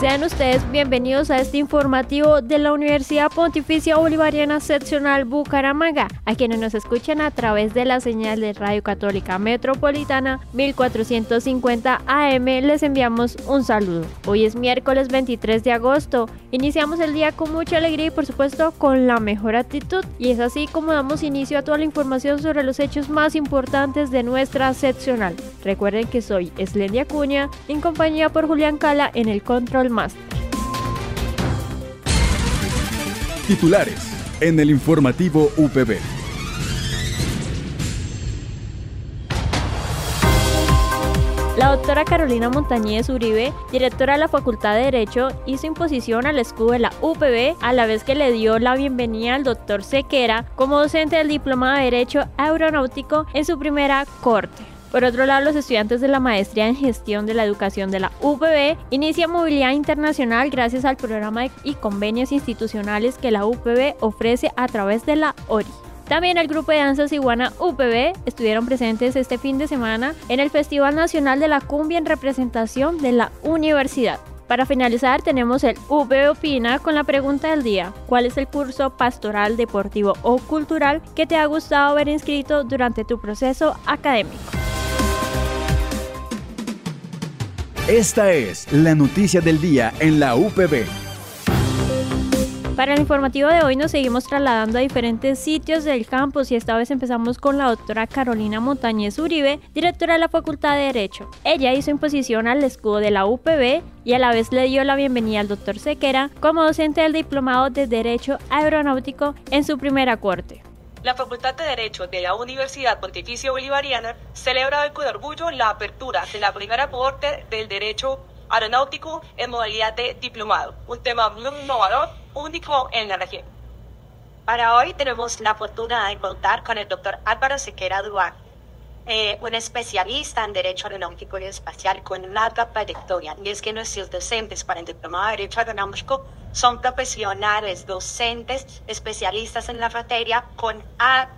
Sean ustedes bienvenidos a este informativo de la Universidad Pontificia Bolivariana Seccional Bucaramanga, a quienes nos escuchan a través de la señal de Radio Católica Metropolitana 1450 AM. Les enviamos un saludo. Hoy es miércoles 23 de agosto. Iniciamos el día con mucha alegría y por supuesto con la mejor actitud. Y es así como damos inicio a toda la información sobre los hechos más importantes de nuestra seccional. Recuerden que soy Eslendia Acuña, en compañía por Julián Cala en el control Titulares en el informativo UPB. La doctora Carolina Montañez Uribe, directora de la Facultad de Derecho, hizo imposición al escudo de la UPB a la vez que le dio la bienvenida al doctor Sequera como docente del Diploma de Derecho Aeronáutico en su primera corte. Por otro lado, los estudiantes de la Maestría en Gestión de la Educación de la UPB inician movilidad internacional gracias al programa y convenios institucionales que la UPB ofrece a través de la ORI. También el grupo de danzas Iguana UPB estuvieron presentes este fin de semana en el Festival Nacional de la Cumbia en representación de la universidad. Para finalizar tenemos el UPB Opina con la pregunta del día. ¿Cuál es el curso pastoral, deportivo o cultural que te ha gustado haber inscrito durante tu proceso académico? Esta es la noticia del día en la UPB. Para el informativo de hoy nos seguimos trasladando a diferentes sitios del campus y esta vez empezamos con la doctora Carolina Montañez Uribe, directora de la Facultad de Derecho. Ella hizo imposición al escudo de la UPB y a la vez le dio la bienvenida al doctor Sequera como docente del Diplomado de Derecho Aeronáutico en su primera corte. La Facultad de Derecho de la Universidad Pontificia Bolivariana celebra hoy con orgullo la apertura de la primera corte del Derecho Aeronáutico en modalidad de diplomado, un tema muy innovador, único en la región. Para hoy tenemos la fortuna de contar con el doctor Álvaro Sequera Duarte, eh, un especialista en Derecho Aeronáutico y Espacial con larga trayectoria. Y es que nuestros docentes para el Diplomado de Derecho Aeronáutico son profesionales, docentes, especialistas en la materia con,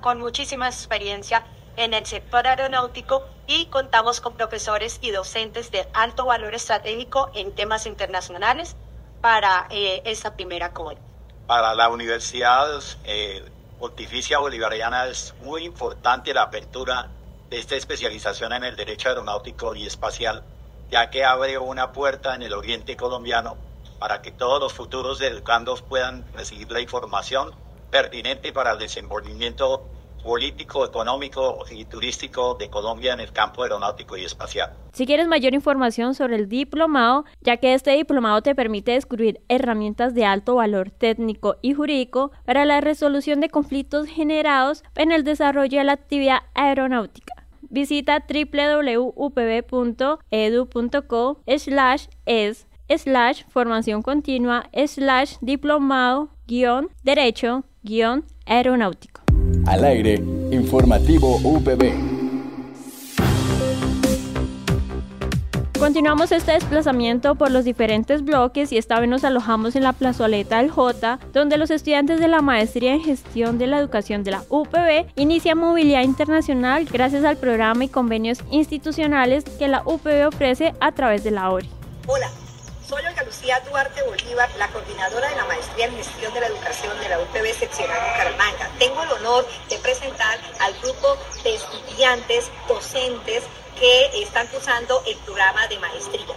con muchísima experiencia en el sector aeronáutico y contamos con profesores y docentes de alto valor estratégico en temas internacionales para eh, esta primera cohorte. Para la Universidad eh, Pontificia Bolivariana es muy importante la apertura de esta especialización en el derecho aeronáutico y espacial, ya que abre una puerta en el oriente colombiano para que todos los futuros educandos puedan recibir la información pertinente para el desenvolvimiento político, económico y turístico de Colombia en el campo aeronáutico y espacial. Si quieres mayor información sobre el diplomado, ya que este diplomado te permite descubrir herramientas de alto valor técnico y jurídico para la resolución de conflictos generados en el desarrollo de la actividad aeronáutica. Visita www.upb.edu.co es slash formación continua slash diplomado guion derecho guion aeronáutico. Al aire, informativo UPB. Continuamos este desplazamiento por los diferentes bloques y esta vez nos alojamos en la plazoleta del J, donde los estudiantes de la Maestría en Gestión de la Educación de la UPB inician movilidad internacional gracias al programa y convenios institucionales que la UPB ofrece a través de la ORI. Hola, soy Olga Lucía Duarte Bolívar, la coordinadora de la Maestría en Gestión de la Educación de la UPB Seccional Bucaramanga. Tengo el honor de presentar al grupo de estudiantes, docentes que están cursando el programa de maestría.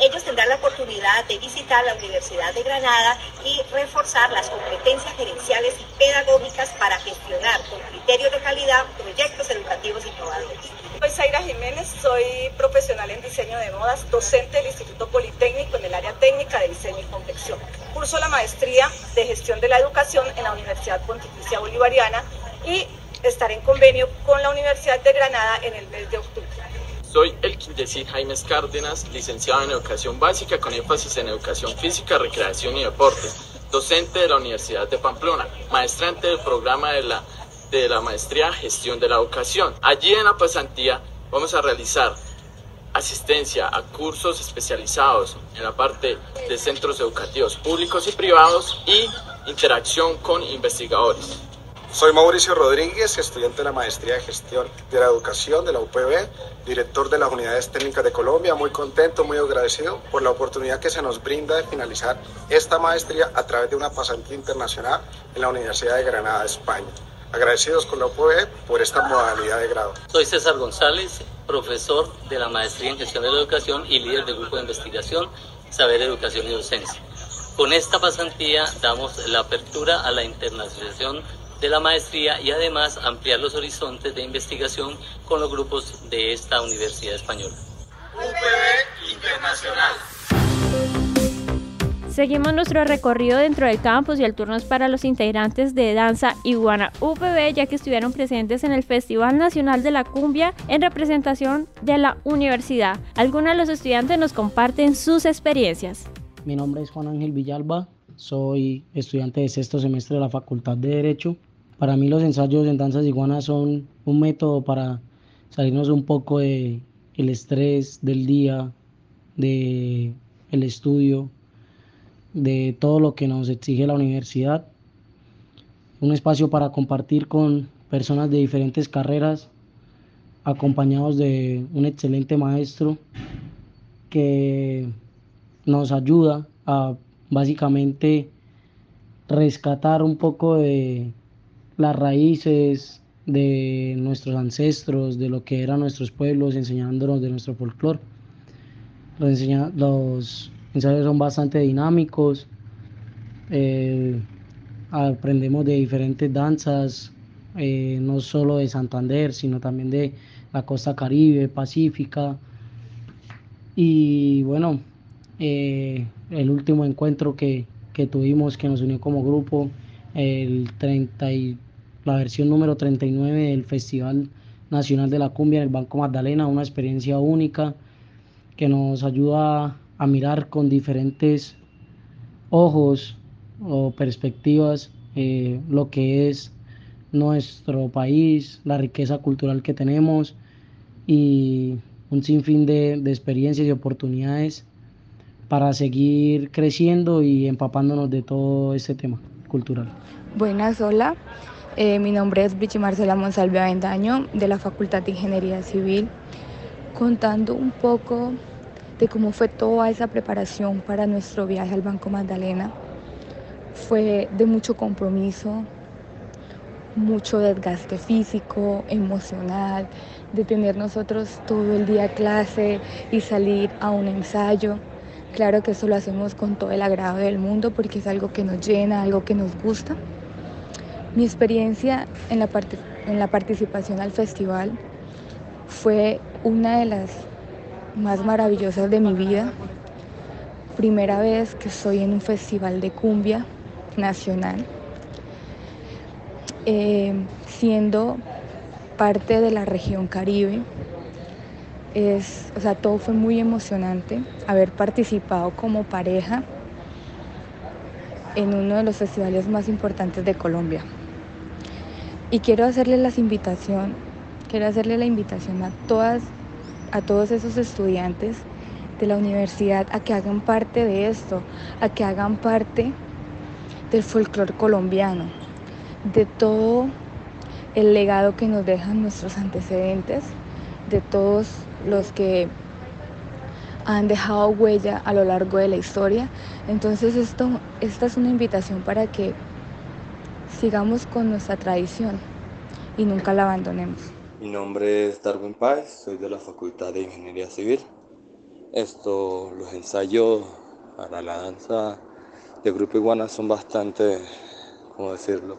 Ellos tendrán la oportunidad de visitar la Universidad de Granada y reforzar las competencias gerenciales y pedagógicas para gestionar con criterios de calidad proyectos educativos innovadores. Soy Zaira Jiménez, soy profesional en diseño de modas, docente del Instituto Politécnico en el área técnica de diseño y confección. Curso la maestría de gestión de la educación en la Universidad Pontificia Bolivariana y estaré en convenio con la Universidad de Granada en el mes de octubre. Soy Elkin Yesid Jaimes Cárdenas, licenciado en Educación Básica con énfasis en Educación Física, Recreación y Deporte, docente de la Universidad de Pamplona, maestrante del programa de la, de la Maestría Gestión de la Educación. Allí en la pasantía vamos a realizar asistencia a cursos especializados en la parte de centros educativos públicos y privados y interacción con investigadores. Soy Mauricio Rodríguez, estudiante de la Maestría de Gestión de la Educación de la UPB, director de las Unidades Técnicas de Colombia, muy contento, muy agradecido por la oportunidad que se nos brinda de finalizar esta maestría a través de una pasantía internacional en la Universidad de Granada, España. Agradecidos con la UPB por esta modalidad de grado. Soy César González, profesor de la Maestría en Gestión de la Educación y líder del grupo de investigación Saber Educación y Docencia. Con esta pasantía damos la apertura a la internacionalización de la maestría y además ampliar los horizontes de investigación con los grupos de esta Universidad Española. UPB Internacional. Seguimos nuestro recorrido dentro del campus y el turno es para los integrantes de Danza Iguana UPB, ya que estuvieron presentes en el Festival Nacional de la Cumbia en representación de la universidad. Algunos de los estudiantes nos comparten sus experiencias. Mi nombre es Juan Ángel Villalba, soy estudiante de sexto semestre de la Facultad de Derecho. Para mí los ensayos en danzas iguanas son un método para salirnos un poco de el estrés del día, de el estudio, de todo lo que nos exige la universidad. Un espacio para compartir con personas de diferentes carreras, acompañados de un excelente maestro que nos ayuda a básicamente rescatar un poco de las raíces de nuestros ancestros, de lo que eran nuestros pueblos, enseñándonos de nuestro folclore. Los, ensayos son bastante dinámicos, eh, aprendemos de diferentes danzas, eh, no solo de Santander, sino también de la costa caribe, pacífica. Y bueno, eh, el último encuentro que, que, tuvimos, que nos unió como grupo, el 30 la versión número 39 del Festival Nacional de la Cumbia en el Banco Magdalena, una experiencia única que nos ayuda a mirar con diferentes ojos o perspectivas eh, lo que es nuestro país, la riqueza cultural que tenemos y un sinfín de, de experiencias y oportunidades para seguir creciendo y empapándonos de todo este tema cultural. Buenas, hola. Eh, mi nombre es Bichi Marcela Monsalve Avendaño de la Facultad de Ingeniería Civil, contando un poco de cómo fue toda esa preparación para nuestro viaje al Banco Magdalena. Fue de mucho compromiso, mucho desgaste físico, emocional, de tener nosotros todo el día clase y salir a un ensayo. Claro que eso lo hacemos con todo el agrado del mundo porque es algo que nos llena, algo que nos gusta. Mi experiencia en la, en la participación al festival fue una de las más maravillosas de mi vida. Primera vez que estoy en un festival de cumbia nacional, eh, siendo parte de la región Caribe es, o sea, todo fue muy emocionante haber participado como pareja en uno de los festivales más importantes de Colombia. Y quiero hacerle invitación, quiero la invitación a todas, a todos esos estudiantes de la universidad a que hagan parte de esto, a que hagan parte del folclore colombiano, de todo el legado que nos dejan nuestros antecedentes, de todos los que han dejado huella a lo largo de la historia. Entonces esto, esta es una invitación para que sigamos con nuestra tradición y nunca la abandonemos. Mi nombre es Darwin Páez, soy de la Facultad de Ingeniería Civil. Esto, los ensayos para la danza de Grupo Iguana son bastante, ¿cómo decirlo?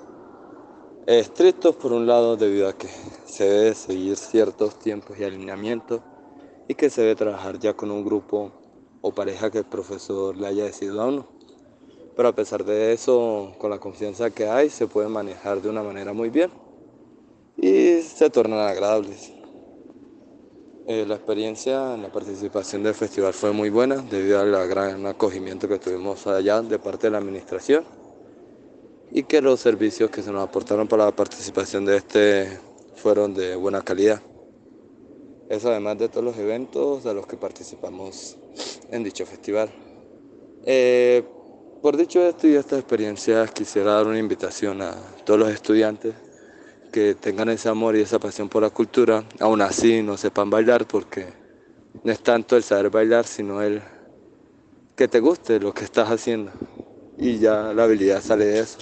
Estrictos por un lado debido a que se debe seguir ciertos tiempos y alineamientos y que se debe trabajar ya con un grupo o pareja que el profesor le haya decidido a uno. Pero a pesar de eso, con la confianza que hay, se puede manejar de una manera muy bien y se tornan agradables. Eh, la experiencia en la participación del festival fue muy buena debido al gran acogimiento que tuvimos allá de parte de la administración y que los servicios que se nos aportaron para la participación de este fueron de buena calidad. Eso además de todos los eventos a los que participamos en dicho festival. Eh, por dicho esto y estas experiencias, quisiera dar una invitación a todos los estudiantes que tengan ese amor y esa pasión por la cultura, aún así no sepan bailar, porque no es tanto el saber bailar, sino el que te guste lo que estás haciendo. Y ya la habilidad sale de eso.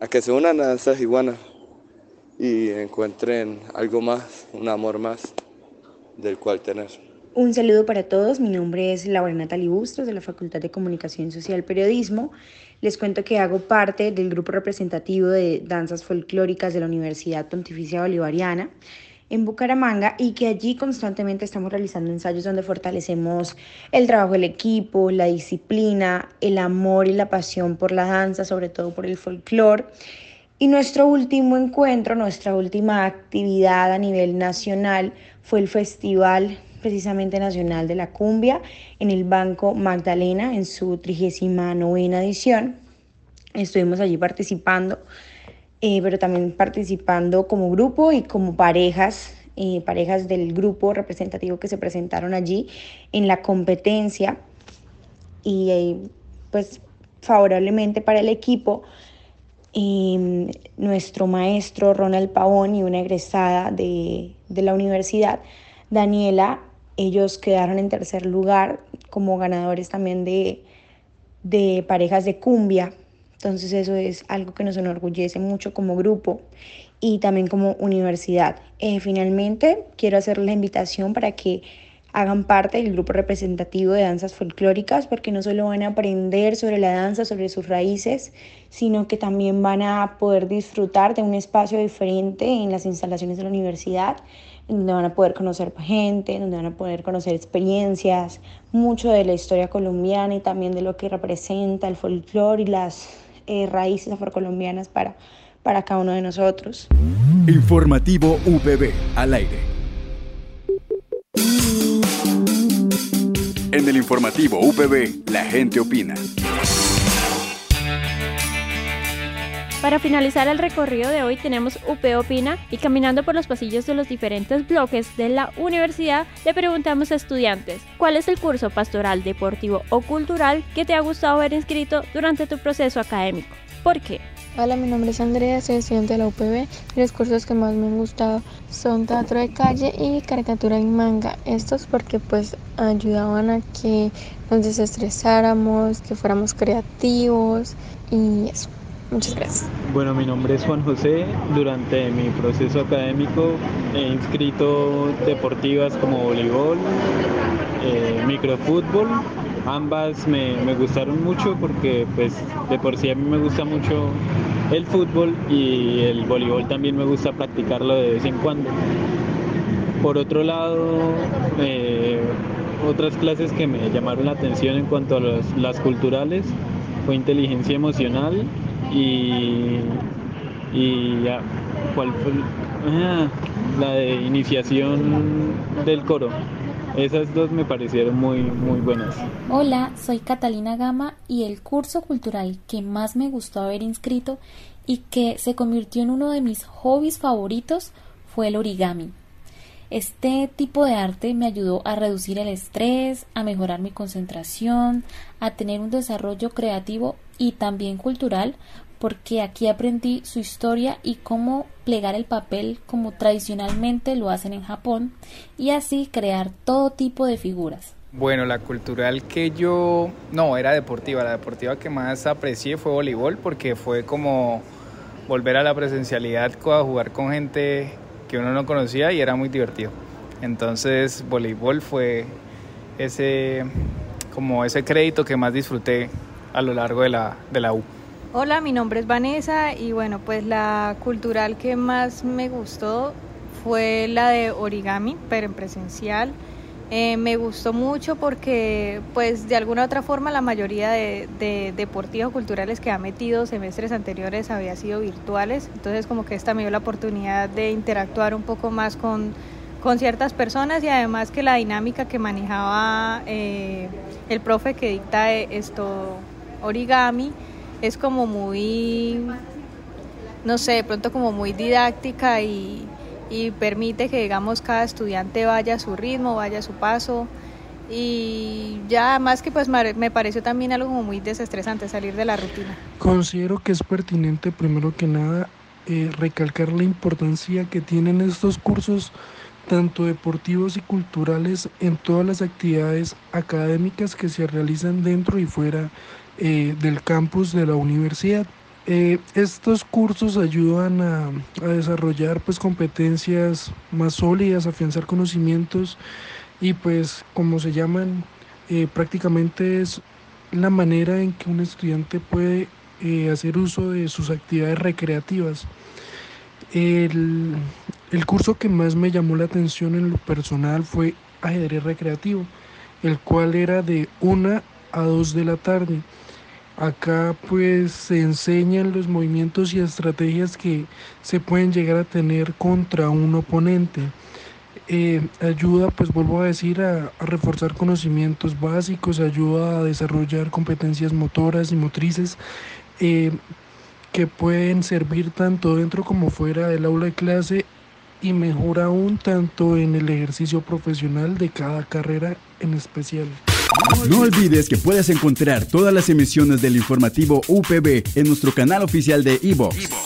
A que se unan a esas iguanas y encuentren algo más, un amor más del cual tener. Un saludo para todos, mi nombre es Laura Natalie Bustos de la Facultad de Comunicación Social Periodismo. Les cuento que hago parte del grupo representativo de danzas folclóricas de la Universidad Pontificia Bolivariana en Bucaramanga y que allí constantemente estamos realizando ensayos donde fortalecemos el trabajo del equipo, la disciplina, el amor y la pasión por la danza, sobre todo por el folclore y nuestro último encuentro, nuestra última actividad a nivel nacional fue el Festival precisamente Nacional de la Cumbia en el Banco Magdalena en su 39 edición. Estuvimos allí participando, eh, pero también participando como grupo y como parejas, eh, parejas del grupo representativo que se presentaron allí en la competencia. Y eh, pues favorablemente para el equipo y nuestro maestro Ronald Pavón y una egresada de, de, la universidad, Daniela, ellos quedaron en tercer lugar como ganadores también de, de parejas de cumbia. Entonces eso es algo que nos enorgullece mucho como grupo y también como universidad. Eh, finalmente, quiero hacer la invitación para que hagan parte del grupo representativo de danzas folclóricas porque no solo van a aprender sobre la danza, sobre sus raíces, sino que también van a poder disfrutar de un espacio diferente en las instalaciones de la universidad, donde van a poder conocer gente, donde van a poder conocer experiencias, mucho de la historia colombiana y también de lo que representa el folclore y las eh, raíces afrocolombianas para, para cada uno de nosotros. Informativo UPB al aire. En el informativo UPB, la gente opina. Para finalizar el recorrido de hoy tenemos UP Opina y caminando por los pasillos de los diferentes bloques de la universidad le preguntamos a estudiantes cuál es el curso pastoral, deportivo o cultural que te ha gustado haber inscrito durante tu proceso académico. ¿Por qué? Hola, mi nombre es Andrea, soy estudiante de la UPB y los cursos que más me han gustado son teatro de calle y caricatura en manga. Estos porque pues ayudaban a que nos desestresáramos, que fuéramos creativos y eso. Muchas gracias. Bueno, mi nombre es Juan José. Durante mi proceso académico he inscrito deportivas como voleibol, eh, microfútbol Ambas me, gustaron mucho porque pues de por sí a mí me gusta mucho el fútbol y el voleibol también me gusta practicarlo de vez en cuando. Por otro lado, eh, otras clases que me llamaron la atención en cuanto a las culturales fue inteligencia emocional y, y ¿cuál fue? Ah, la de iniciación del coro. Esas dos me parecieron muy, muy buenas. Hola, soy Catalina Gama y el curso cultural que más me gustó haber inscrito y que se convirtió en uno de mis hobbies favoritos fue el origami. Este tipo de arte me ayudó a reducir el estrés, a mejorar mi concentración, a tener un desarrollo creativo y también cultural porque aquí aprendí su historia y cómo plegar el papel como tradicionalmente lo hacen en Japón y así crear todo tipo de figuras. Bueno, la cultural que yo no era deportiva, la deportiva que más aprecié fue voleibol porque fue como volver a la presencialidad a jugar con gente que uno no conocía y era muy divertido. Entonces, voleibol fue ese como ese crédito que más disfruté a lo largo de la, de la U. Hola, mi nombre es Vanessa y bueno, pues la cultural que más me gustó fue la de origami, pero en presencial. Eh, me gustó mucho porque pues de alguna u otra forma la mayoría de, de deportivos culturales que ha metido semestres anteriores había sido virtuales, entonces como que esta me dio la oportunidad de interactuar un poco más con con ciertas personas y además que la dinámica que manejaba eh, el profe que dicta esto origami es como muy, no sé, de pronto como muy didáctica y, y permite que digamos cada estudiante vaya a su ritmo, vaya a su paso y ya más que pues me pareció también algo muy desestresante salir de la rutina. Considero que es pertinente primero que nada eh, recalcar la importancia que tienen estos cursos tanto deportivos y culturales en todas las actividades académicas que se realizan dentro y fuera eh, del campus de la universidad. Eh, estos cursos ayudan a, desarrollar pues competencias más sólidas, afianzar conocimientos y pues como se llaman prácticamente es la manera en que un estudiante puede eh, hacer uso de sus actividades recreativas. El, el, curso que más me llamó la atención en lo personal fue ajedrez recreativo, el cual era de 1 a 2 de la tarde. Acá pues se enseñan los movimientos y estrategias que se pueden llegar a tener contra un oponente. Eh, ayuda, pues vuelvo a decir, a, reforzar conocimientos básicos, ayuda a desarrollar competencias motoras y motrices eh, que pueden servir tanto dentro como fuera del aula de clase y mejor aún tanto en el ejercicio profesional de cada carrera en especial. No olvides que puedes encontrar todas las emisiones del informativo UPB en nuestro canal oficial de iVox,